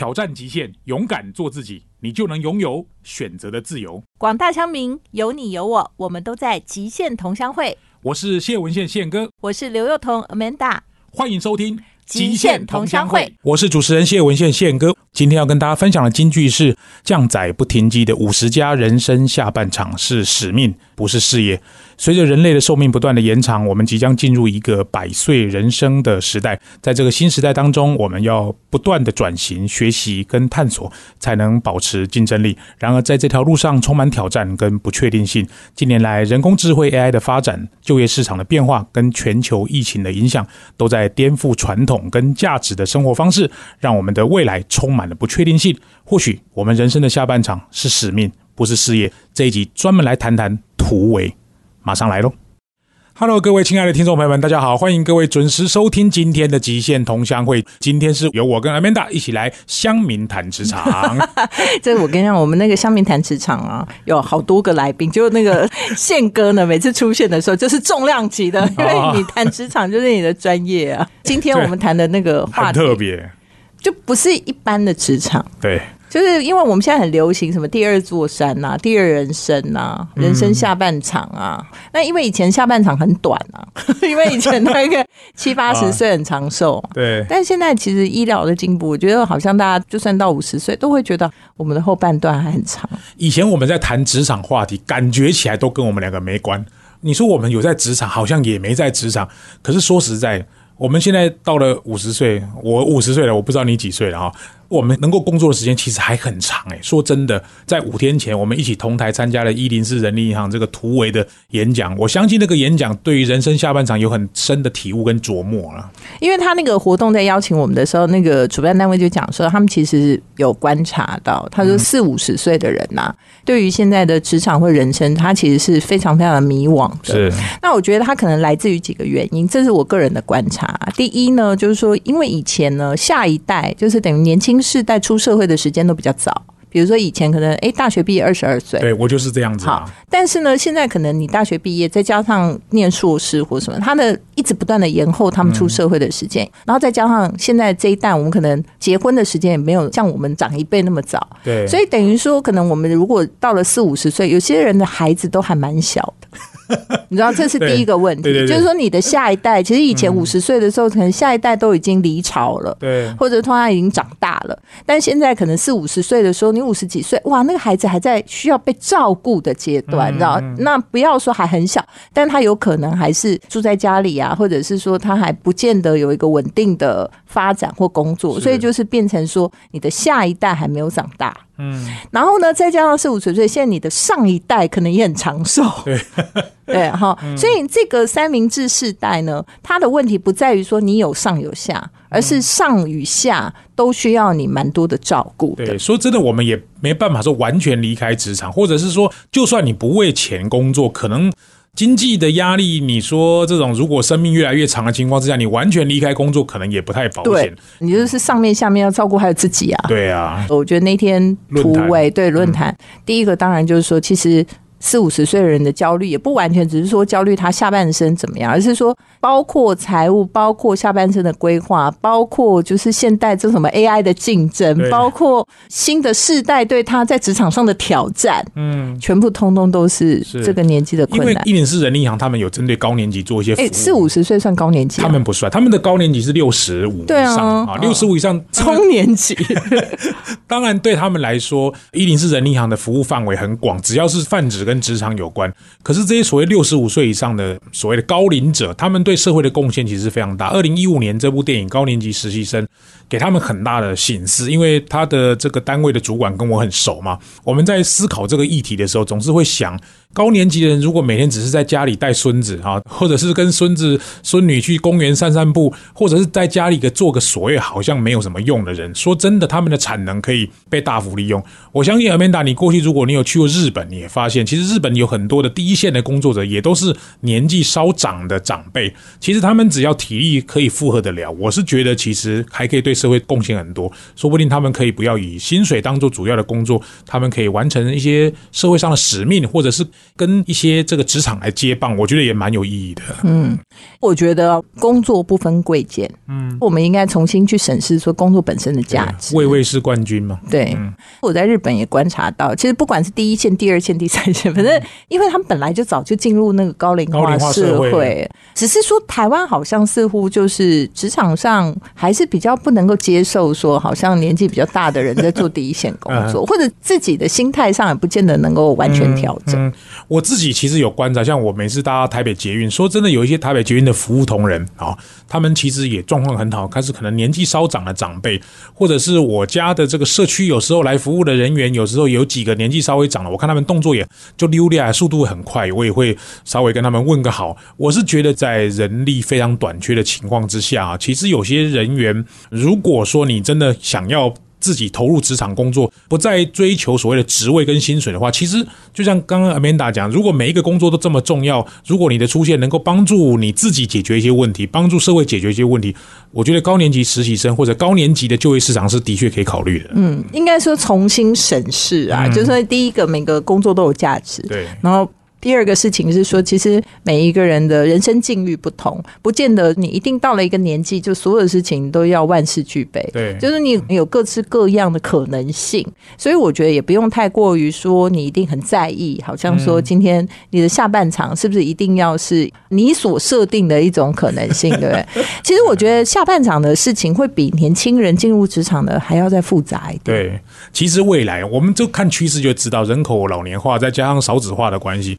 挑战极限，勇敢做自己，你就能拥有选择的自由。广大乡民，有你有我，我们都在极限同乡会。我是谢文宪宪哥，我是刘幼彤 Amanda，欢迎收听《极限同乡会》。我是主持人谢文宪宪哥，今天要跟大家分享的金句是：降载不停机的五十加人生下半场是使命，不是事业。随着人类的寿命不断的延长，我们即将进入一个百岁人生的时代。在这个新时代当中，我们要不断的转型、学习跟探索，才能保持竞争力。然而，在这条路上充满挑战跟不确定性。近年来，人工智慧 AI 的发展、就业市场的变化跟全球疫情的影响，都在颠覆传统跟价值的生活方式，让我们的未来充满了不确定性。或许，我们人生的下半场是使命，不是事业。这一集专门来谈谈突围。马上来喽！Hello，各位亲爱的听众朋友们，大家好，欢迎各位准时收听今天的极限同乡会。今天是由我跟 Amanda 一起来乡民谈职场。这我跟你讲，我们那个乡民谈职场啊，有好多个来宾，就那个宪哥呢，每次出现的时候就是重量级的，因为你谈职场就是你的专业啊。今天我们谈的那个话题特别，就不是一般的职场，对。就是因为我们现在很流行什么第二座山呐，第二人生呐，人生下半场啊。那因为以前下半场很短啊，因为以前那个 七八十岁很长寿，对。但现在其实医疗的进步，我觉得好像大家就算到五十岁，都会觉得我们的后半段还很长。以前我们在谈职场话题，感觉起来都跟我们两个没关。你说我们有在职场，好像也没在职场。可是说实在，我们现在到了五十岁，我五十岁了，我不知道你几岁了哈。我们能够工作的时间其实还很长诶。说真的，在五天前，我们一起同台参加了一零四人力银行这个突围的演讲。我相信那个演讲对于人生下半场有很深的体悟跟琢磨了。因为他那个活动在邀请我们的时候，那个主办单位就讲说，他们其实有观察到，他说四五十岁的人呐，对于现在的职场或人生，他其实是非常非常的迷惘的。是。那我觉得他可能来自于几个原因，这是我个人的观察。第一呢，就是说，因为以前呢，下一代就是等于年轻。世代出社会的时间都比较早，比如说以前可能哎大学毕业二十二岁，对我就是这样子。好，但是呢，现在可能你大学毕业，再加上念硕士或什么，他的一直不断的延后他们出社会的时间，然后再加上现在这一代，我们可能结婚的时间也没有像我们长一辈那么早，对，所以等于说，可能我们如果到了四五十岁，有些人的孩子都还蛮小的。你知道这是第一个问题，就是说你的下一代，其实以前五十岁的时候，可能下一代都已经离巢了，对，或者他已经长大了。但现在可能四五十岁的时候，你五十几岁，哇，那个孩子还在需要被照顾的阶段，你知道？那不要说还很小，但他有可能还是住在家里啊，或者是说他还不见得有一个稳定的发展或工作，所以就是变成说你的下一代还没有长大。嗯，然后呢，再加上四五十岁，现在你的上一代可能也很长寿，对 对哈，所以这个三明治世代呢，它的问题不在于说你有上有下，而是上与下都需要你蛮多的照顾。对，说真的，我们也没办法说完全离开职场，或者是说，就算你不为钱工作，可能。经济的压力，你说这种如果生命越来越长的情况之下，你完全离开工作，可能也不太保险。你就是上面下面要照顾，还有自己啊。对啊，我觉得那天突围对论坛，第一个当然就是说，其实。四五十岁的人的焦虑也不完全只是说焦虑他下半生怎么样，而是说包括财务，包括下半生的规划，包括就是现代这什么 AI 的竞争，包括新的世代对他在职场上的挑战，嗯，全部通通都是这个年纪的困难。因为一年是人力银行，他们有针对高年级做一些，哎，四五十岁算高年级？他们不算，他们的高年级是六十五以上啊，六十五以上中年级。当然，对他们来说，一零四人力银行的服务范围很广，只要是泛指。跟职场有关，可是这些所谓六十五岁以上的所谓的高龄者，他们对社会的贡献其实非常大。二零一五年这部电影《高年级实习生》给他们很大的醒思，因为他的这个单位的主管跟我很熟嘛。我们在思考这个议题的时候，总是会想。高年级的人如果每天只是在家里带孙子啊，或者是跟孙子孙女去公园散散步，或者是在家里个做个所谓好像没有什么用的人，说真的，他们的产能可以被大幅利用。我相信阿曼达，你过去如果你有去过日本，你也发现，其实日本有很多的第一线的工作者也都是年纪稍长的长辈。其实他们只要体力可以负荷得了，我是觉得其实还可以对社会贡献很多。说不定他们可以不要以薪水当做主要的工作，他们可以完成一些社会上的使命，或者是。跟一些这个职场来接棒，我觉得也蛮有意义的。嗯，我觉得工作不分贵贱，嗯，我们应该重新去审视说工作本身的价值。位位是冠军嘛？对，我在日本也观察到，其实不管是第一线、第二线、第三线，反正因为他们本来就早就进入那个高龄化社会，只是说台湾好像似乎就是职场上还是比较不能够接受说，好像年纪比较大的人在做第一线工作，或者自己的心态上也不见得能够完全调整。我自己其实有观察，像我每次搭台北捷运，说真的，有一些台北捷运的服务同仁啊，他们其实也状况很好，开始可能年纪稍长的长辈，或者是我家的这个社区，有时候来服务的人员，有时候有几个年纪稍微长了，我看他们动作也就溜达，速度很快，我也会稍微跟他们问个好。我是觉得在人力非常短缺的情况之下，其实有些人员，如果说你真的想要。自己投入职场工作，不再追求所谓的职位跟薪水的话，其实就像刚刚 Amanda 讲，如果每一个工作都这么重要，如果你的出现能够帮助你自己解决一些问题，帮助社会解决一些问题，我觉得高年级实习生或者高年级的就业市场是的确可以考虑的。嗯，应该说重新审视啊，就是说第一个每个工作都有价值，对，然后。第二个事情是说，其实每一个人的人生境遇不同，不见得你一定到了一个年纪，就所有的事情都要万事俱备。对，就是你有各式各样的可能性，所以我觉得也不用太过于说你一定很在意，好像说今天你的下半场是不是一定要是你所设定的一种可能性，对不对？其实我觉得下半场的事情会比年轻人进入职场的还要再复杂一点。对，其实未来我们就看趋势就知道，人口老年化再加上少子化的关系。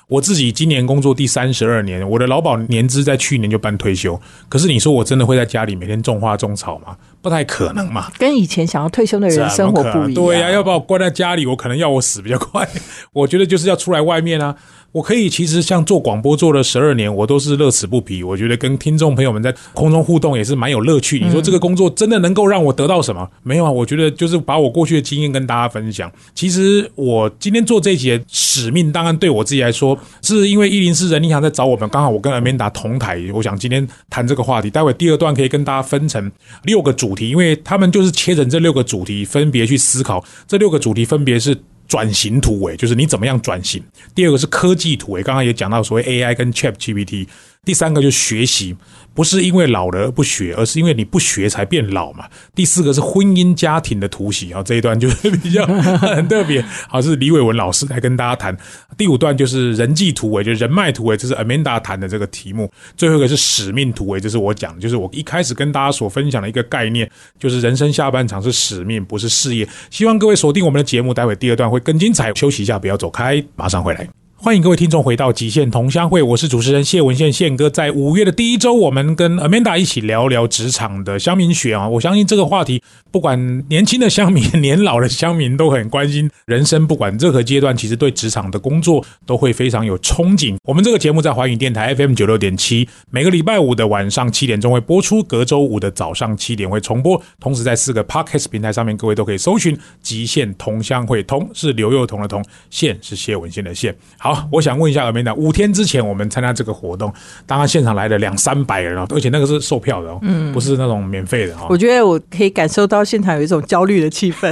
我自己今年工作第三十二年，我的劳保年资在去年就办退休。可是你说我真的会在家里每天种花种草吗？不太可能嘛。跟以前想要退休的人生活不一样。对呀，要把我关在家里，我可能要我死比较快。我觉得就是要出来外面啊。我可以其实像做广播做了十二年，我都是乐此不疲。我觉得跟听众朋友们在空中互动也是蛮有乐趣。你说这个工作真的能够让我得到什么？没有啊，我觉得就是把我过去的经验跟大家分享。其实我今天做这一节使命，当然对我自己来说，是因为一零四人力行在找我们，刚好我跟阿明达同台，我想今天谈这个话题。待会第二段可以跟大家分成六个主题，因为他们就是切成这六个主题，分别去思考。这六个主题分别是。转型突围就是你怎么样转型。第二个是科技突围，刚刚也讲到所谓 AI 跟 ChatGPT。第三个就是学习。不是因为老了而不学，而是因为你不学才变老嘛。第四个是婚姻家庭的突袭啊，这一段就是比较 很特别。好，是李伟文老师来跟大家谈。第五段就是人际突围，就是人脉突围，这是 Amanda 谈的这个题目。最后一个是使命突围，这是我讲，就是我一开始跟大家所分享的一个概念，就是人生下半场是使命，不是事业。希望各位锁定我们的节目，待会第二段会更精彩。休息一下，不要走开，马上回来。欢迎各位听众回到《极限同乡会》，我是主持人谢文宪宪哥。在五月的第一周，我们跟 Amanda 一起聊聊职场的乡民学啊。我相信这个话题，不管年轻的乡民、年老的乡民都很关心。人生不管任何阶段，其实对职场的工作都会非常有憧憬。我们这个节目在华语电台 FM 九六点七，每个礼拜五的晚上七点钟会播出，隔周五的早上七点会重播。同时在四个 Podcast 平台上面，各位都可以搜寻《极限同乡会》，同是刘幼彤的同，线是谢文宪的宪。好。我想问一下尔梅达，五天之前我们参加这个活动，当然现场来了两三百人哦，而且那个是售票的哦，嗯不是那种免费的哦。我觉得我可以感受到现场有一种焦虑的气氛。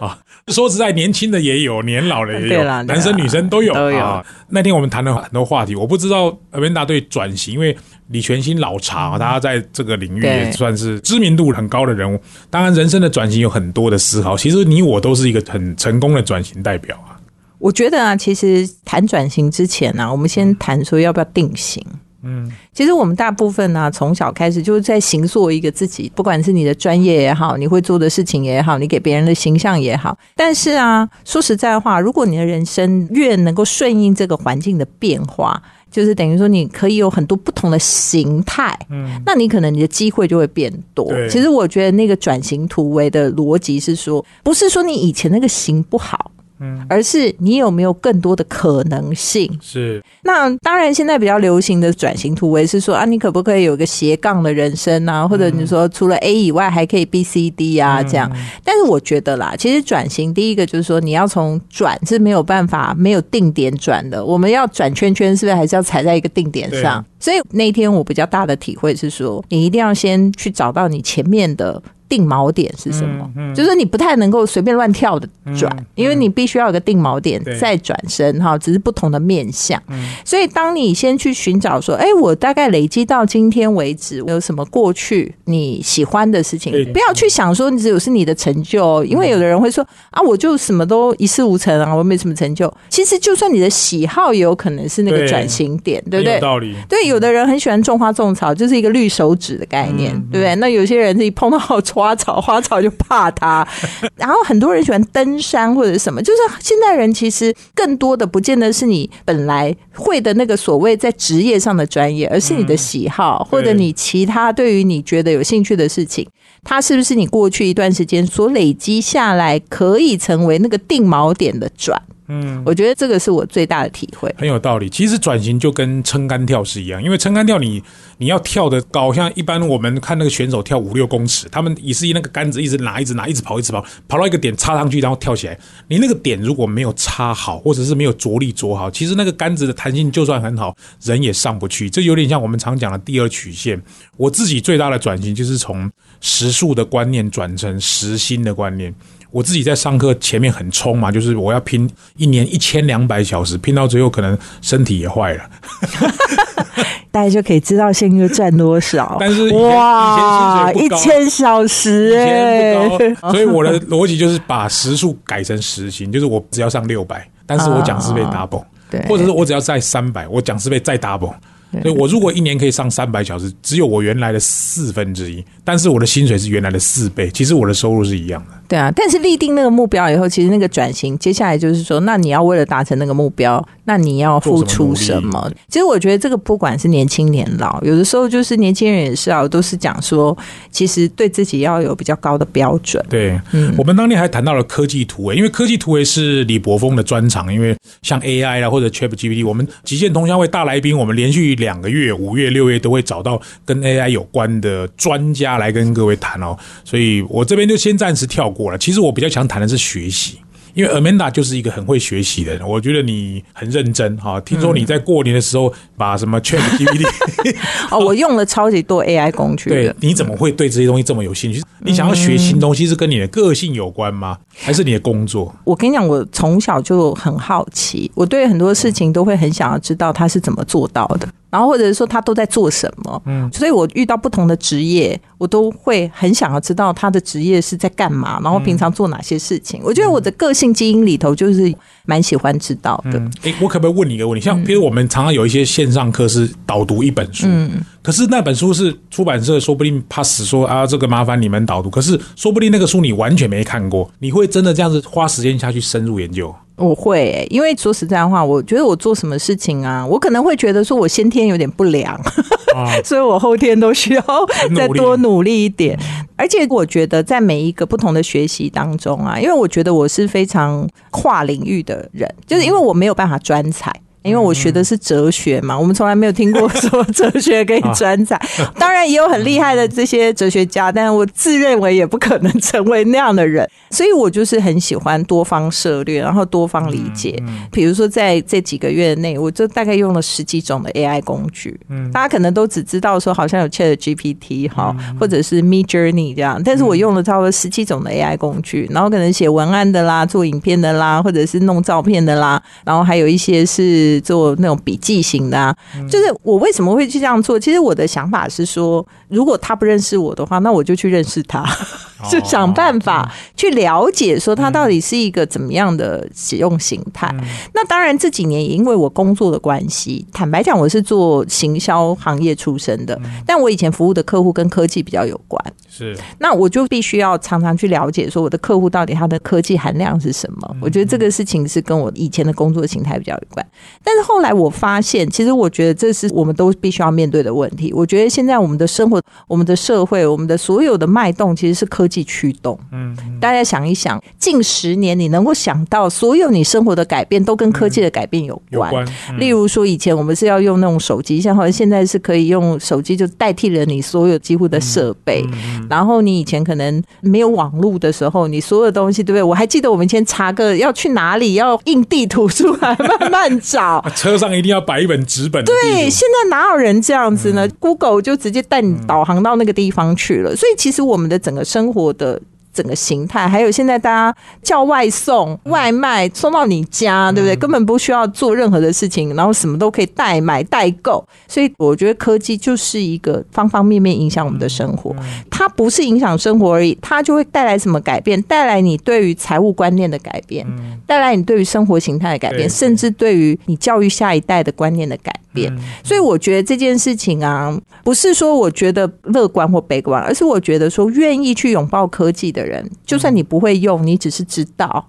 啊，说实在，年轻的也有，年老的也有，男生女生都有啊。那天我们谈了很多话题，我不知道尔梅达对转型，因为李全新老茶，大家在这个领域也算是知名度很高的人物。当然，人生的转型有很多的思考，其实你我都是一个很成功的转型代表啊。我觉得啊，其实谈转型之前呢，我们先谈说要不要定型。嗯，其实我们大部分呢，从小开始就是在形塑一个自己，不管是你的专业也好，你会做的事情也好，你给别人的形象也好。但是啊，说实在话，如果你的人生越能够顺应这个环境的变化，就是等于说你可以有很多不同的形态，嗯，那你可能你的机会就会变多。其实我觉得那个转型突围的逻辑是说，不是说你以前那个型不好。嗯，而是你有没有更多的可能性？是。那当然，现在比较流行的转型突围是说啊，你可不可以有个斜杠的人生啊？或者你说除了 A 以外还可以 B、C、D 啊？这样。但是我觉得啦，其实转型第一个就是说，你要从转是没有办法没有定点转的。我们要转圈圈，是不是还是要踩在一个定点上？所以那天我比较大的体会是说，你一定要先去找到你前面的定锚点是什么？就是你不太能够随便乱跳的转，因为你必须要有个定锚点再转身哈，只是不同的面向。所以当你先去寻找说，哎，我大概累积到今天为止有什么过去你喜欢的事情，不要去想说你只有是你的成就，因为有的人会说啊，我就什么都一事无成啊，我没什么成就。其实就算你的喜好也有可能是那个转型点，对不对？道理。对，有的人很喜欢种花种草，就是一个绿手指的概念，对不对？那有些人一碰到花草，花草就怕它。然后很多人喜欢登山或者什么，就是现代人其实更多的不见得是你本来会的那个所谓在职业上的专业，而是你的喜好或者你其他对于你觉得有兴趣的事情，它是不是你过去一段时间所累积下来，可以成为那个定锚点的转？嗯，我觉得这个是我最大的体会，很有道理。其实转型就跟撑杆跳是一样，因为撑杆跳你你要跳的高，像一般我们看那个选手跳五六公尺，他们也是以那个杆子一直拿、一直拿、一直跑、一直跑，跑到一个点插上去，然后跳起来。你那个点如果没有插好，或者是没有着力着好，其实那个杆子的弹性就算很好，人也上不去。这有点像我们常讲的第二曲线。我自己最大的转型就是从时速的观念转成时薪的观念。我自己在上课前面很冲嘛，就是我要拼一年一千两百小时，拼到最后可能身体也坏了。大家就可以知道现在赚多少。但是哇，一千小时哎，所以我的逻辑就是把时数改成时薪，就是我只要上六百，但是我讲师费 double，对，或者是我只要在三百，我讲师费再 double。所以我如果一年可以上三百小时，只有我原来的四分之一，但是我的薪水是原来的四倍，其实我的收入是一样的。对啊，但是立定那个目标以后，其实那个转型，接下来就是说，那你要为了达成那个目标，那你要付出什么？其实我觉得这个不管是年轻年老，有的时候就是年轻人也是啊，都是讲说，其实对自己要有比较高的标准。对，嗯，我们当年还谈到了科技突围，因为科技突围是李博峰的专长，因为像 AI 啊或者 ChatGPT，我们极限通宵会大来宾，我们连续两个月，五月、六月都会找到跟 AI 有关的专家来跟各位谈哦，所以我这边就先暂时跳。过了，其实我比较想谈的是学习，因为 Amanda 就是一个很会学习的人，我觉得你很认真哈。听说你在过年的时候把什么 Chat GPT 哦，我用了超级多 AI 工具。对，你怎么会对这些东西这么有兴趣？你想要学新东西是跟你的个性有关吗？还是你的工作？我跟你讲，我从小就很好奇，我对很多事情都会很想要知道他是怎么做到的。然后或者是说他都在做什么，嗯，所以我遇到不同的职业，我都会很想要知道他的职业是在干嘛，然后平常做哪些事情。我觉得我的个性基因里头就是蛮喜欢知道的。哎，我可不可以问你一个问题？像比如我们常常有一些线上课是导读一本书，嗯，可是那本书是出版社说不定 pass 说啊，这个麻烦你们导读，可是说不定那个书你完全没看过，你会真的这样子花时间下去深入研究？我会，因为说实在话，我觉得我做什么事情啊，我可能会觉得说我先天有点不良，所以我后天都需要再多努力一点。而且我觉得在每一个不同的学习当中啊，因为我觉得我是非常跨领域的人，就是因为我没有办法专才。因为我学的是哲学嘛，我们从来没有听过 说哲学可以专才。当然也有很厉害的这些哲学家，但我自认为也不可能成为那样的人。所以我就是很喜欢多方涉略，然后多方理解。比如说在这几个月内，我就大概用了十几种的 AI 工具。嗯，大家可能都只知道说好像有 Chat GPT 哈，或者是 Mid Journey 这样，但是我用了差不多十几种的 AI 工具，然后可能写文案的啦，做影片的啦，或者是弄照片的啦，然后还有一些是。做那种笔记型的，就是我为什么会去这样做？其实我的想法是说，如果他不认识我的话，那我就去认识他，就想办法去了解，说他到底是一个怎么样的使用形态。那当然这几年也因为我工作的关系，坦白讲，我是做行销行业出身的，但我以前服务的客户跟科技比较有关，是那我就必须要常常去了解，说我的客户到底他的科技含量是什么。我觉得这个事情是跟我以前的工作形态比较有关，但是后来我发现，其实我觉得这是我们都必须要面对的问题。我觉得现在我们的生活、我们的社会、我们的所有的脉动，其实是科技。技驱动。嗯，大家想一想，近十年你能够想到所有你生活的改变都跟科技的改变有关。例如说，以前我们是要用那种手机，像好像现在是可以用手机就代替了你所有几乎的设备。然后你以前可能没有网络的时候，你所有东西对不对？我还记得我们以前查个要去哪里，要印地图出来慢慢找，车上一定要摆一本纸本。对，现在哪有人这样子呢？Google 就直接带你导航到那个地方去了。所以其实我们的整个生活的。整个形态，还有现在大家叫外送、外卖送到你家，对不对？根本不需要做任何的事情，然后什么都可以代买代购。所以我觉得科技就是一个方方面面影响我们的生活。它不是影响生活而已，它就会带来什么改变？带来你对于财务观念的改变，带来你对于生活形态的改变，甚至对于你教育下一代的观念的改变。所以我觉得这件事情啊，不是说我觉得乐观或悲观，而是我觉得说愿意去拥抱科技的。人，就算你不会用，你只是知道，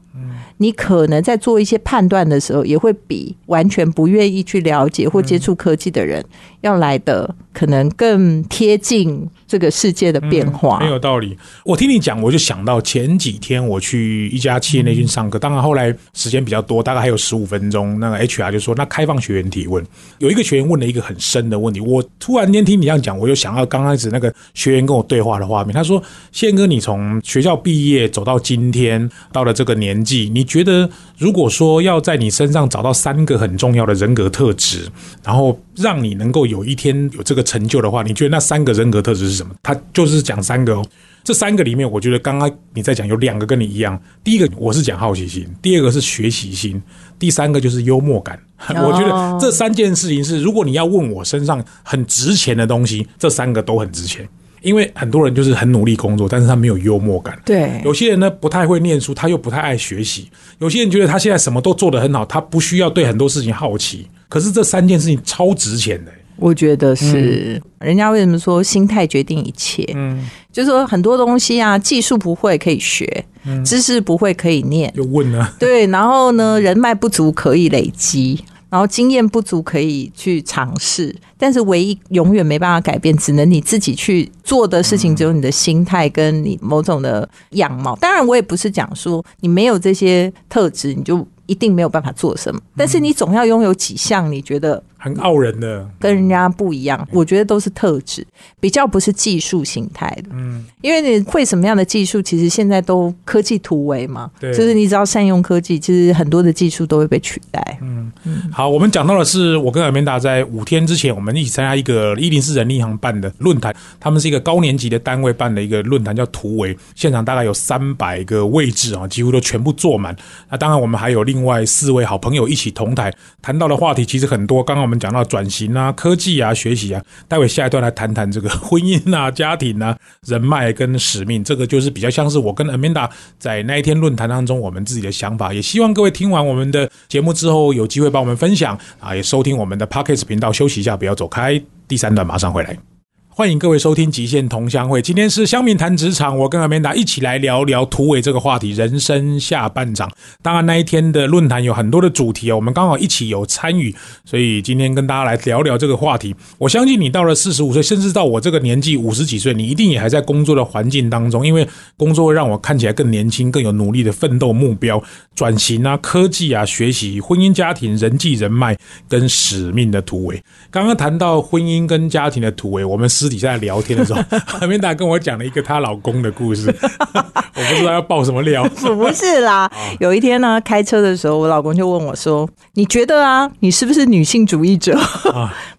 你可能在做一些判断的时候，也会比完全不愿意去了解或接触科技的人要来的可能更贴近。这个世界的变化很有道理。我听你讲，我就想到前几天我去一家企业内训上课，当然后来时间比较多，大概还有十五分钟。那个 HR 就说：“那开放学员提问。”有一个学员问了一个很深的问题，我突然间听你这样讲，我就想到刚开始那个学员跟我对话的画面。他说：“宪哥，你从学校毕业走到今天，到了这个年纪，你觉得如果说要在你身上找到三个很重要的人格特质，然后让你能够有一天有这个成就的话，你觉得那三个人格特质是？”什么？他就是讲三个哦，这三个里面，我觉得刚刚你在讲有两个跟你一样。第一个我是讲好奇心，第二个是学习心，第三个就是幽默感。我觉得这三件事情是，如果你要问我身上很值钱的东西，这三个都很值钱。因为很多人就是很努力工作，但是他没有幽默感。对，有些人呢不太会念书，他又不太爱学习。有些人觉得他现在什么都做得很好，他不需要对很多事情好奇。可是这三件事情超值钱的。我觉得是，人家为什么说心态决定一切？嗯，就是说很多东西啊，技术不会可以学，知识不会可以念，就问啊？对，然后呢，人脉不足可以累积，然后经验不足可以去尝试，但是唯一永远没办法改变，只能你自己去做的事情，只有你的心态跟你某种的样貌。当然，我也不是讲说你没有这些特质，你就一定没有办法做什么，但是你总要拥有几项，你觉得？很傲人的，跟人家不一样。我觉得都是特质，比较不是技术形态的。嗯，因为你会什么样的技术，其实现在都科技突围嘛。对，就是你只要善用科技，其实很多的技术都会被取代。嗯嗯。好，我们讲到的是我跟尔明达在五天之前，我们一起参加一个一零四人力行办的论坛，他们是一个高年级的单位办的一个论坛，叫突围。现场大概有三百个位置啊，几乎都全部坐满。那当然，我们还有另外四位好朋友一起同台，谈到的话题其实很多。刚刚我们。讲到转型啊、科技啊、学习啊，待会下一段来谈谈这个婚姻啊、家庭啊、人脉跟使命，这个就是比较像是我跟 Amanda 在那一天论坛当中我们自己的想法，也希望各位听完我们的节目之后有机会帮我们分享啊，也收听我们的 Pockets 频道，休息一下，不要走开，第三段马上回来。欢迎各位收听《极限同乡会》，今天是乡民谈职场，我跟阿美达一起来聊聊突围这个话题，人生下半场。当然那一天的论坛有很多的主题哦，我们刚好一起有参与，所以今天跟大家来聊聊这个话题。我相信你到了四十五岁，甚至到我这个年纪五十几岁，你一定也还在工作的环境当中，因为工作会让我看起来更年轻，更有努力的奋斗目标、转型啊、科技啊、学习、婚姻家庭、人际人脉跟使命的突围。刚刚谈到婚姻跟家庭的突围，我们是。私底下聊天的时候，阿明达跟我讲了一个她老公的故事，我不知道要爆什么料。不是啦，有一天呢，开车的时候，我老公就问我说：“你觉得啊，你是不是女性主义者？”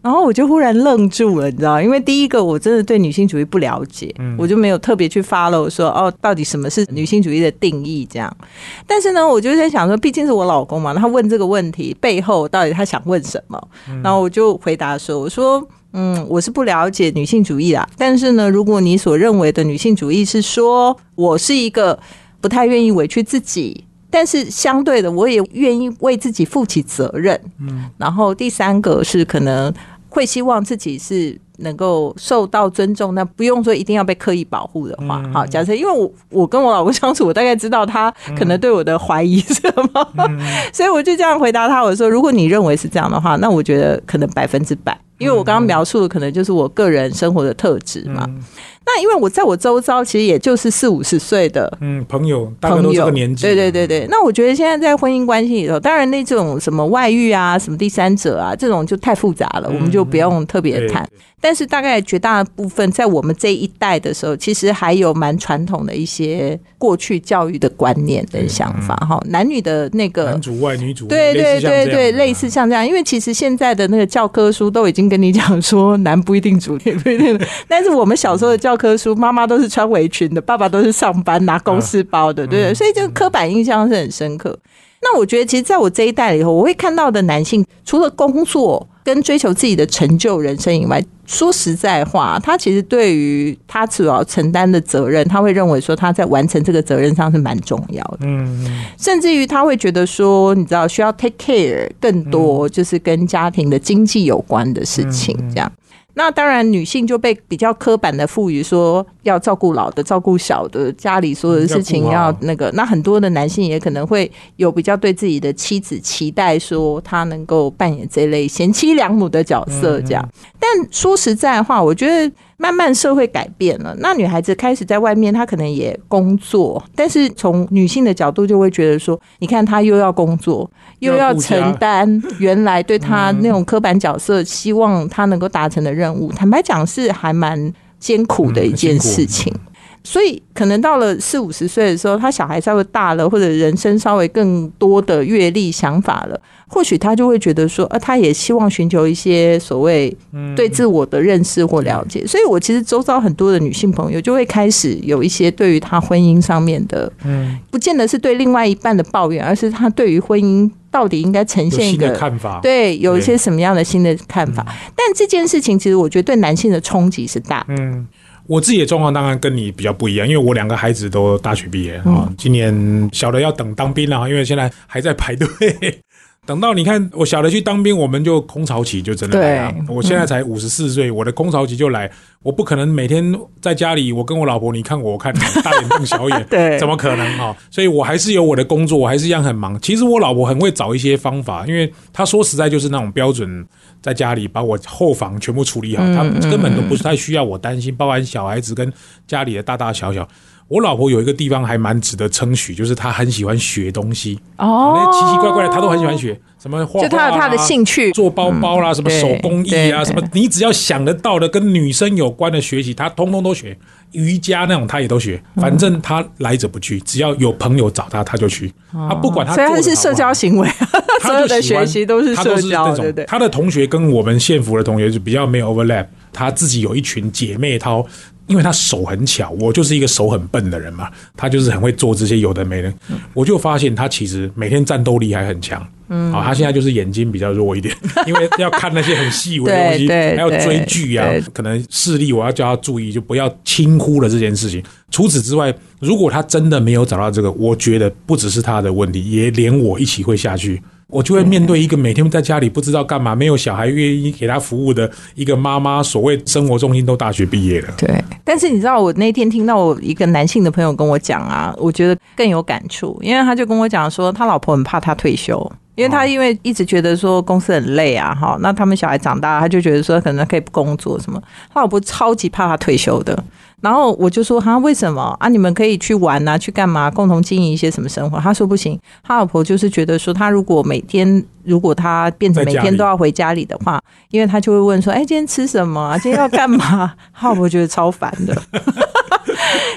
然后我就忽然愣住了，你知道，因为第一个我真的对女性主义不了解，我就没有特别去 follow 说哦，到底什么是女性主义的定义这样。但是呢，我就在想说，毕竟是我老公嘛，他问这个问题背后到底他想问什么？然后我就回答说：“我说。”嗯，我是不了解女性主义啦。但是呢，如果你所认为的女性主义是说我是一个不太愿意委屈自己，但是相对的，我也愿意为自己负起责任。嗯，然后第三个是可能会希望自己是能够受到尊重，那不用说一定要被刻意保护的话。好，假设因为我我跟我老公相处，我大概知道他可能对我的怀疑是什么，所以我就这样回答他：我说，如果你认为是这样的话，那我觉得可能百分之百。因为我刚刚描述的可能就是我个人生活的特质嘛，那因为我在我周遭，其实也就是四五十岁的嗯，朋友大概朋友都这个年，纪，对对对对。那我觉得现在在婚姻关系里头，当然那种什么外遇啊、什么第三者啊，这种就太复杂了，嗯我们就不用特别，谈。对。但是大概绝大部分在我们这一代的时候，其实还有蛮传统的一些过去教育的观念跟想法哈，男女的那个男主外女主内，对对对对，类似像这样，因为其实现在的那个教科书都已经跟你讲说，男不一定主女不一定，但是我们小时候的教科书，妈妈都是穿围裙的，爸爸都是上班拿公司包的，对不对？所以这个刻板印象是很深刻。那我觉得，其实在我这一代里头，我会看到的男性，除了工作跟追求自己的成就人生以外，说实在话，他其实对于他主要承担的责任，他会认为说他在完成这个责任上是蛮重要的。嗯，嗯甚至于他会觉得说，你知道需要 take care 更多，就是跟家庭的经济有关的事情，这样。那当然，女性就被比较刻板的赋予说要照顾老的、照顾小的，家里所有的事情要那个。那很多的男性也可能会有比较对自己的妻子期待，说他能够扮演这类贤妻良母的角色，这样。但说实在话，我觉得慢慢社会改变了，那女孩子开始在外面，她可能也工作，但是从女性的角度就会觉得说，你看她又要工作，又要承担 原来对她那种刻板角色，希望她能够达成的任务。坦白讲，是还蛮艰苦的一件事情。所以，可能到了四五十岁的时候，他小孩稍微大了，或者人生稍微更多的阅历、想法了，或许他就会觉得说，呃，他也希望寻求一些所谓对自我的认识或了解。所以我其实周遭很多的女性朋友就会开始有一些对于她婚姻上面的，嗯，不见得是对另外一半的抱怨，而是他对于婚姻到底应该呈现一个。看法，对，有一些什么样的新的看法？但这件事情其实我觉得对男性的冲击是大。嗯，我自己的状况当然跟你比较不一样，因为我两个孩子都大学毕业啊、今年小的要等当兵了，因为现在还在排队。等到你看我小的去当兵，我们就空巢期就真的来了对。我现在才五十四岁，我的空巢期就来，我不可能每天在家里，我跟我老婆你看我，我看你，大眼瞪小眼，对怎么可能哈、所以我还是有我的工作，我还是一样很忙。其实我老婆很会找一些方法，因为她说实在就是那种标准，在家里把我后房全部处理好，她根本都不是太需要我担心，包含小孩子跟家里的大大小小。我老婆有一个地方还蛮值得称许，就是她很喜欢学东西，哦那奇奇怪怪的她都很喜欢学，什么画画、啊，就她有她的兴趣，做包包啦，什么手工艺啊，什么你只要想得到的跟女生有关的学习，她通通都学。瑜伽那种他也都学，嗯反正他来者不拒，只要有朋友找他，他就去。他不管他所以他做得好不好是社交行为，他所有的学习都是社交，对对？他的同学跟我们县府的同学就比较没有 overlap，他自己有一群姐妹淘，因为他手很巧，我就是一个手很笨的人嘛，他就是很会做这些有的没的，我就发现他其实每天战斗力还很强。嗯，好，他现在就是眼睛比较弱一点，因为要看那些很细微的东西，还要追剧啊，可能视力我要叫他注意，就不要轻忽了这件事情。除此之外，如果他真的没有找到这个，我觉得不只是他的问题，也连我一起会下去。我就会面对一个每天在家里不知道干嘛、没有小孩愿意给他服务的一个妈妈，所谓生活重心都大学毕业了。对，但是你知道，我那天听到我一个男性的朋友跟我讲啊，我觉得更有感触，因为他就跟我讲说，他老婆很怕他退休。因为他因为一直觉得说公司很累啊，哈，那他们小孩长大，他就觉得说可能可以不工作什么。他老婆超级怕他退休的，然后我就说他为什么啊？你们可以去玩啊，去干嘛？共同经营一些什么生活？他说不行，他老婆就是觉得说，他如果每天如果他变成每天都要回家里的话，因为他就会问说，哎，今天吃什么啊？今天要干嘛？他老婆觉得超烦的。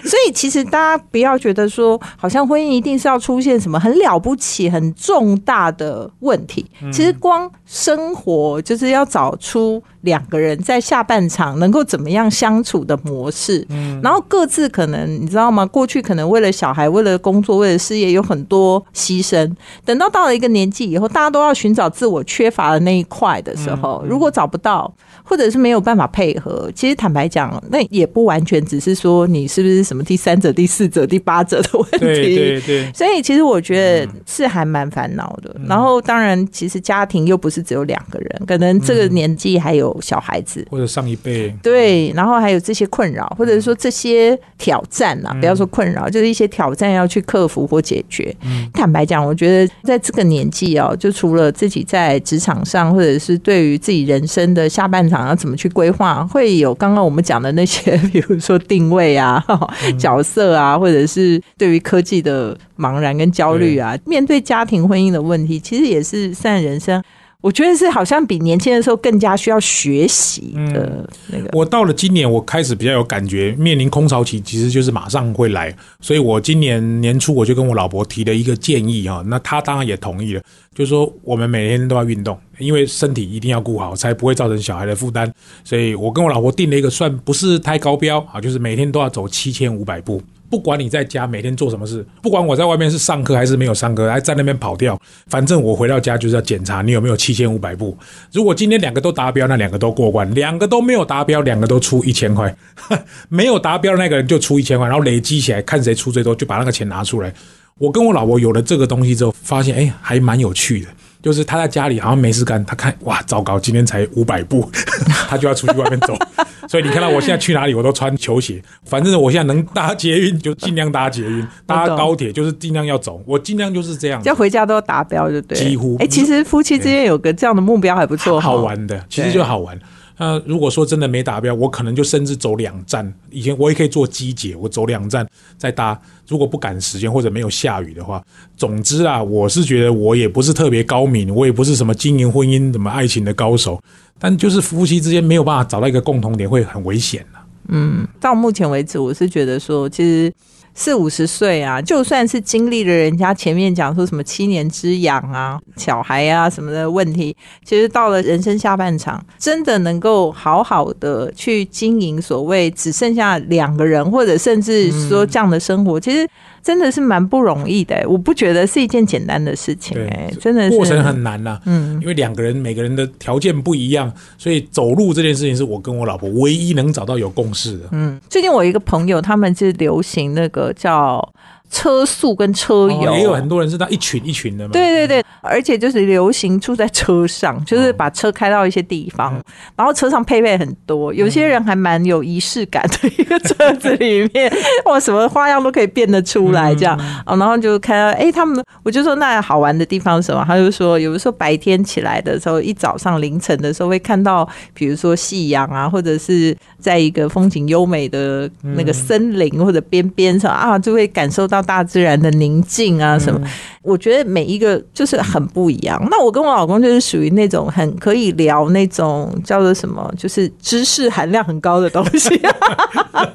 所以其实大家不要觉得说，好像婚姻一定是要出现什么很了不起、很重大的问题。其实光生活就是要找出两个人在下半场能够怎么样相处的模式，然后各自可能你知道吗？过去可能为了小孩、为了工作、为了事业有很多牺牲，等到到了一个年纪以后，大家都要寻找自我缺乏的那一块的时候，如果找不到，或者是没有办法配合，其实坦白讲，那也不完全只是说你是不是什么第三者、第四者、第八者的问题。对对对，所以其实我觉得是还蛮烦恼的。然后当然，其实家庭又不是只有两个人，可能这个年纪还有小孩子。或者上一辈，对，然后还有这些困扰，或者说这些挑战啊，不要说困扰，就是一些挑战要去克服或解决。坦白讲，我觉得在这个年纪哦，就除了了自己在职场上，或者是对于自己人生的下半场要怎么去规划，会有刚刚我们讲的那些，比如说定位啊、角色啊，或者是对于科技的茫然跟焦虑啊，面对家庭婚姻的问题，其实也是善人生。我觉得是好像比年轻的时候更加需要学习的那个。我到了今年，我开始比较有感觉，面临空巢期，其实就是马上会来。所以我今年年初我就跟我老婆提了一个建议哈，那她当然也同意了，就是说我们每天都要运动，因为身体一定要顾好，才不会造成小孩的负担。所以我跟我老婆定了一个算不是太高标啊，就是每天都要走七千五百步。不管你在家每天做什么事，不管我在外面是上课还是没有上课，还在那边跑掉，反正我回到家就是要检查你有没有七千五百步。如果今天两个都达标，那两个都过关；两个都没有达标，两个都出一千块。没有达标的那个人就出一千块，然后累积起来看谁出最多，就把那个钱拿出来。我跟我老婆有了这个东西之后，发现哎，还蛮有趣的。就是他在家里好像没事干，他看哇，糟糕，今天才五百步，他就要出去外面走。所以你看到我现在去哪里，我都穿球鞋。反正我现在能搭捷运就尽量搭捷运，搭高铁就是尽量要走。我尽量就是这样，要回家都要达标，就对。几乎哎，其实夫妻之间有个这样的目标还不错，好玩的，其实就好玩。那如果说真的没达标，我可能就甚至走两站。以前我也可以做机姐，我走两站再搭。如果不赶时间或者没有下雨的话，总之啊，我是觉得我也不是特别高明，我也不是什么经营婚姻、什么爱情的高手。但就是夫妻之间没有办法找到一个共同点，会很危险的。嗯，到目前为止，我是觉得说，其实。四五十岁啊，就算是经历了人家前面讲说什么七年之痒啊、小孩啊什么的问题，其实到了人生下半场，真的能够好好的去经营所谓只剩下两个人，或者甚至说这样的生活，其实。真的是蛮不容易的，我不觉得是一件简单的事情，哎，真的过程很难呐。嗯，因为两个人每个人的条件不一样，所以走路这件事情是我跟我老婆唯一能找到有共识的。嗯，最近我一个朋友他们是流行那个叫。车速跟车友也有很多人是那一群一群的嘛。对对对，而且就是流行住在车上，就是把车开到一些地方，然后车上配备很多，有些人还蛮有仪式感的一个车子里面，哇，什么花样都可以变得出来这样。啊，然后就看到哎，他们我就说那好玩的地方是什么？他就说有的时候白天起来的时候，一早上凌晨的时候会看到，比如说夕阳啊，或者是在一个风景优美的那个森林或者边边上啊，就会感受到。大自然的宁静啊，什么？我觉得每一个就是很不一样。那我跟我老公就是属于那种很可以聊那种叫做什么，就是知识含量很高的东西。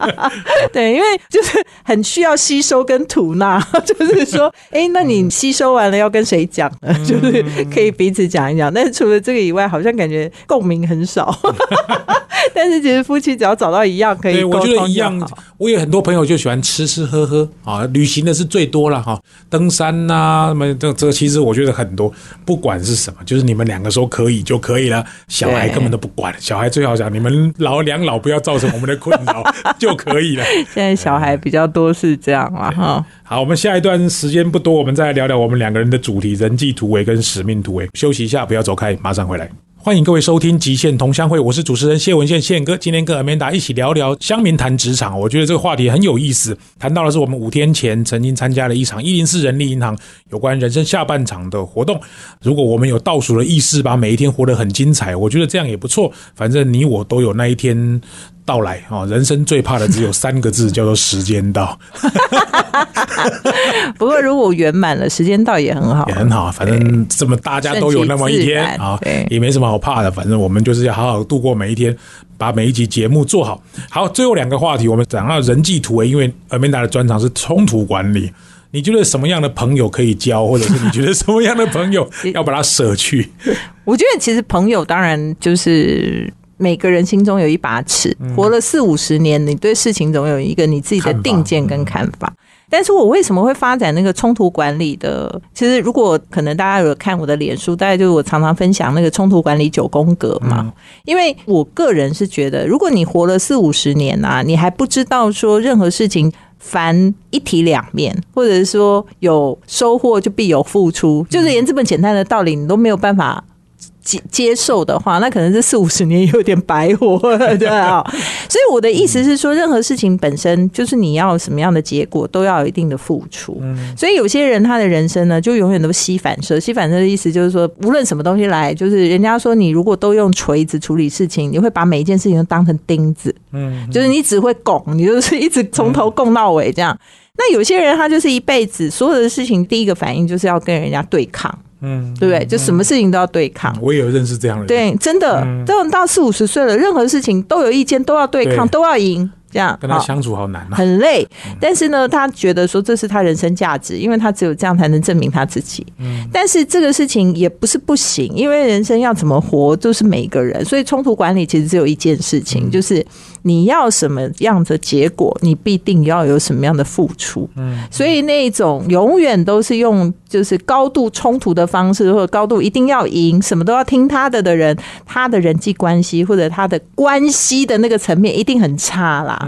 对，因为就是很需要吸收跟吐纳。就是说，哎，那你吸收完了要跟谁讲呢？就是可以彼此讲一讲。但是除了这个以外，好像感觉共鸣很少。但是其实夫妻只要找到一样可以，我觉得一样。我有很多朋友就喜欢吃吃喝喝啊，旅行的是最多了哈，登山呐，什么这这其实我觉得很多，不管是什么，就是你们两个说可以就可以了，小孩根本都不管，小孩最好讲你们老两老不要造成我们的困扰 就可以了。现在小孩比较多是这样了哈。好，我们下一段时间不多，我们再来聊聊我们两个人的主题——人际突围跟使命突围。休息一下，不要走开，马上回来。欢迎各位收听《极限同乡会》，我是主持人谢文宪宪哥。今天跟 Amanda 一起聊聊乡民谈职场，我觉得这个话题很有意思。谈到的是我们五天前曾经参加了一场一零四人力银行有关人生下半场的活动。如果我们有倒数的意识，把每一天活得很精彩，我觉得这样也不错。反正你我都有那一天。到来啊！人生最怕的只有三个字，叫做时间到。不过如果圆满了，时间到也很好，也很好。反正这么大家都有那么一天啊，也没什么好怕的。反正我们就是要好好度过每一天，把每一集节目做好。好，最后两个话题，我们讲到人际突围，因为 Amanda 的专长是冲突管理。你觉得什么样的朋友可以交，或者是你觉得什么样的朋友 要把它舍去？我觉得其实朋友当然就是。每个人心中有一把尺，活了四五十年，你对事情总有一个你自己的定见跟看法。但是我为什么会发展那个冲突管理的？其实如果可能，大家有看我的脸书，大概就是我常常分享那个冲突管理九宫格嘛。因为我个人是觉得，如果你活了四五十年啊，你还不知道说任何事情凡一体两面，或者是说有收获就必有付出，就是连这么简单的道理你都没有办法。接接受的话，那可能这四五十年有点白活了，对啊。所以我的意思是说，任何事情本身就是你要什么样的结果，都要有一定的付出。所以有些人他的人生呢，就永远都吸反射。吸反射的意思就是说，无论什么东西来，就是人家说你如果都用锤子处理事情，你会把每一件事情都当成钉子。嗯，就是你只会拱，你就是一直从头拱到尾这样。那有些人他就是一辈子所有的事情，第一个反应就是要跟人家对抗，嗯，对不对？就什么事情都要对抗。我也有认识这样的人，对，真的，这种到四五十岁了，任何事情都有意见，都要对抗，都要赢。这样跟他相处好难啊，很累。但是呢，他觉得说这是他人生价值，因为他只有这样才能证明他自己。嗯，但是这个事情也不是不行，因为人生要怎么活就是每一个人。所以冲突管理其实只有一件事情，就是你要什么样的结果，你必定要有什么样的付出。嗯，所以那种永远都是用就是高度冲突的方式，或者高度一定要赢，什么都要听他的的人，他的人际关系或者他的关系的那个层面一定很差啦。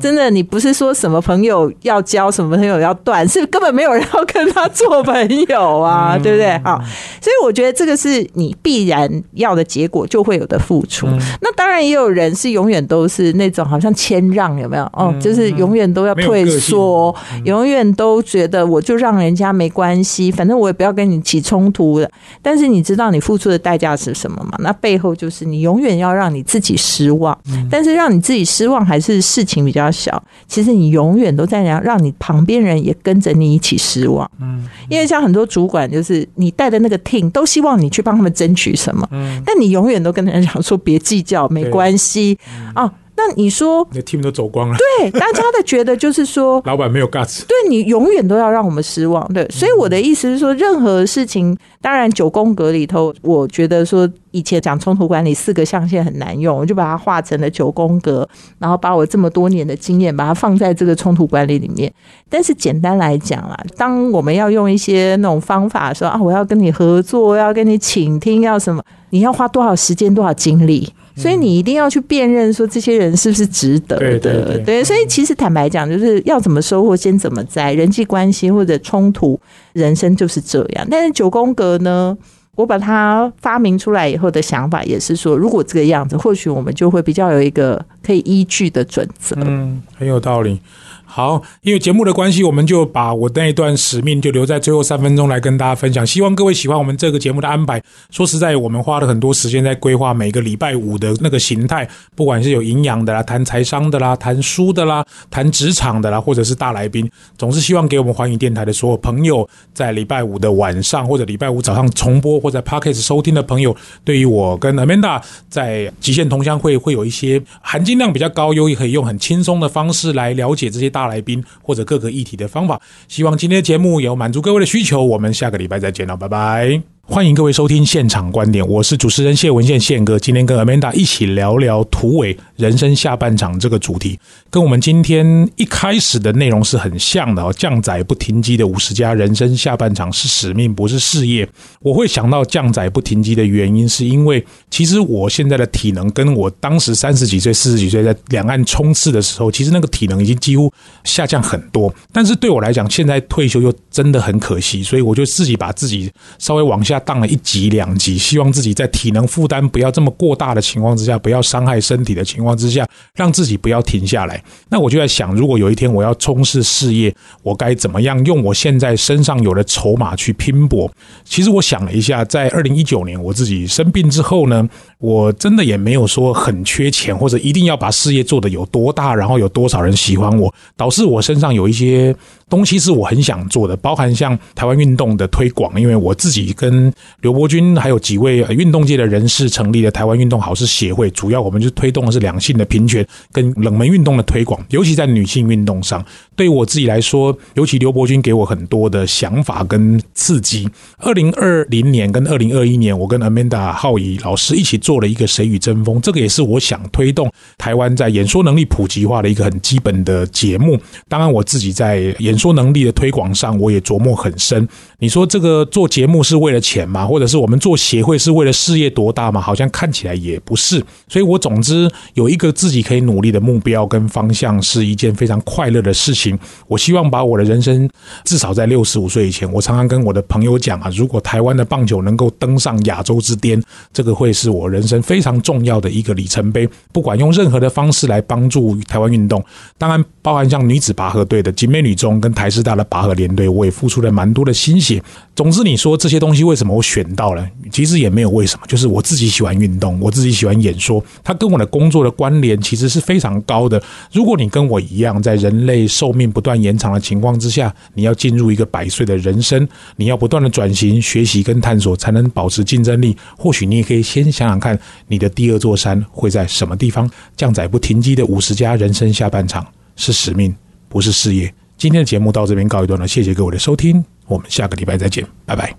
真的，你不是说什么朋友要交，什么朋友要断，是根本没有人要跟他做朋友啊，对不对？好，所以我觉得这个是你必然要的结果，就会有的付出。那当然也有人是永远都是那种好像谦让，有没有？哦，就是永远都要退缩，永远都觉得我就让人家没关系，反正我也不要跟你起冲突的。但是你知道你付出的代价是什么吗？那背后就是你永远要让你自己失望，但是让你自己失望还是事情比较小。其实你永远都在让让你旁边人也跟着你一起失望。嗯，因为像很多主管，就是你带的那个 team 都希望你去帮他们争取什么，嗯，但你永远都跟人家讲说别计较，没关系啊。那你说，你的 team 都走光了。对，大家的觉得就是说，老板没有 guts。对你永远都要让我们失望。对，所以我的意思是说，任何事情，当然九宫格里头，我觉得说以前讲冲突管理四个象限很难用，我就把它画成了九宫格，然后把我这么多年的经验把它放在这个冲突管理里面。但是简单来讲啦，当我们要用一些那种方法说啊，我要跟你合作，要跟你倾听，要什么，你要花多少时间，多少精力？所以你一定要去辨认，说这些人是不是值得的？对，所以其实坦白讲，就是要怎么收获，先怎么栽。人际关系或者冲突，人生就是这样。但是九宫格呢，我把它发明出来以后的想法，也是说，如果这个样子，或许我们就会比较有一个可以依据的准则。嗯，很有道理。好，因为节目的关系，我们就把我那一段使命就留在最后三分钟来跟大家分享。希望各位喜欢我们这个节目的安排。说实在，我们花了很多时间在规划每个礼拜五的那个形态，不管是有营养的啦、谈财商的啦、谈书的啦、谈职场的啦，或者是大来宾，总是希望给我们环宇电台的所有朋友，在礼拜五的晚上或者礼拜五早上重播或者 Podcast 收听的朋友，对于我跟 Amanda 在极限同乡会会有一些含金量比较高，又可以用很轻松的方式来了解这些。大来宾或者各个议题的方法，希望今天的节目有满足各位的需求。我们下个礼拜再见了，拜拜。欢迎各位收听现场观点，我是主持人谢文宪宪哥，今天跟 Amanda 一起聊聊土尾人生下半场这个主题，跟我们今天一开始的内容是很像的哦。降载不停机的五十家人生下半场是使命，不是事业。我会想到降载不停机的原因，是因为其实我现在的体能跟我当时三十几岁、四十几岁在两岸冲刺的时候，其实那个体能已经几乎下降很多。但是对我来讲，现在退休又真的很可惜，所以我就自己把自己稍微往下。荡了一级两级，希望自己在体能负担不要这么过大的情况之下，不要伤害身体的情况之下，让自己不要停下来。那我就在想，如果有一天我要冲刺事业，我该怎么样用我现在身上有的筹码去拼搏？其实我想了一下，在二零一九年我自己生病之后呢，我真的也没有说很缺钱，或者一定要把事业做得有多大，然后有多少人喜欢我，导致我身上有一些。东西是我很想做的，包含像台湾运动的推广，因为我自己跟刘伯军还有几位运动界的人士成立了台湾运动好事协会，主要我们就推动的是两性的平权跟冷门运动的推广，尤其在女性运动上。对我自己来说，尤其刘伯军给我很多的想法跟刺激。二零二零年跟二零二一年，我跟 Amanda 浩怡老师一起做了一个《谁与争锋》，这个也是我想推动台湾在演说能力普及化的一个很基本的节目。当然，我自己在演。说能力的推广上，我也琢磨很深。你说这个做节目是为了钱吗？或者是我们做协会是为了事业多大吗？好像看起来也不是。所以我总之有一个自己可以努力的目标跟方向，是一件非常快乐的事情。我希望把我的人生至少在六十五岁以前，我常常跟我的朋友讲啊，如果台湾的棒球能够登上亚洲之巅，这个会是我人生非常重要的一个里程碑。不管用任何的方式来帮助台湾运动，当然包含像女子拔河队的集美女中跟台师大的拔河联队，我也付出了蛮多的心血。总之，你说这些东西为什么我选到了？其实也没有为什么，就是我自己喜欢运动，我自己喜欢演说，它跟我的工作的关联其实是非常高的。如果你跟我一样，在人类寿命不断延长的情况之下，你要进入一个百岁的人生，你要不断的转型、学习跟探索，才能保持竞争力。或许你也可以先想想看，看你的第二座山会在什么地方？降载不停机的五十家人生下半场是使命，不是事业。今天的节目到这边告一段落，谢谢各位的收听，我们下个礼拜再见，拜拜。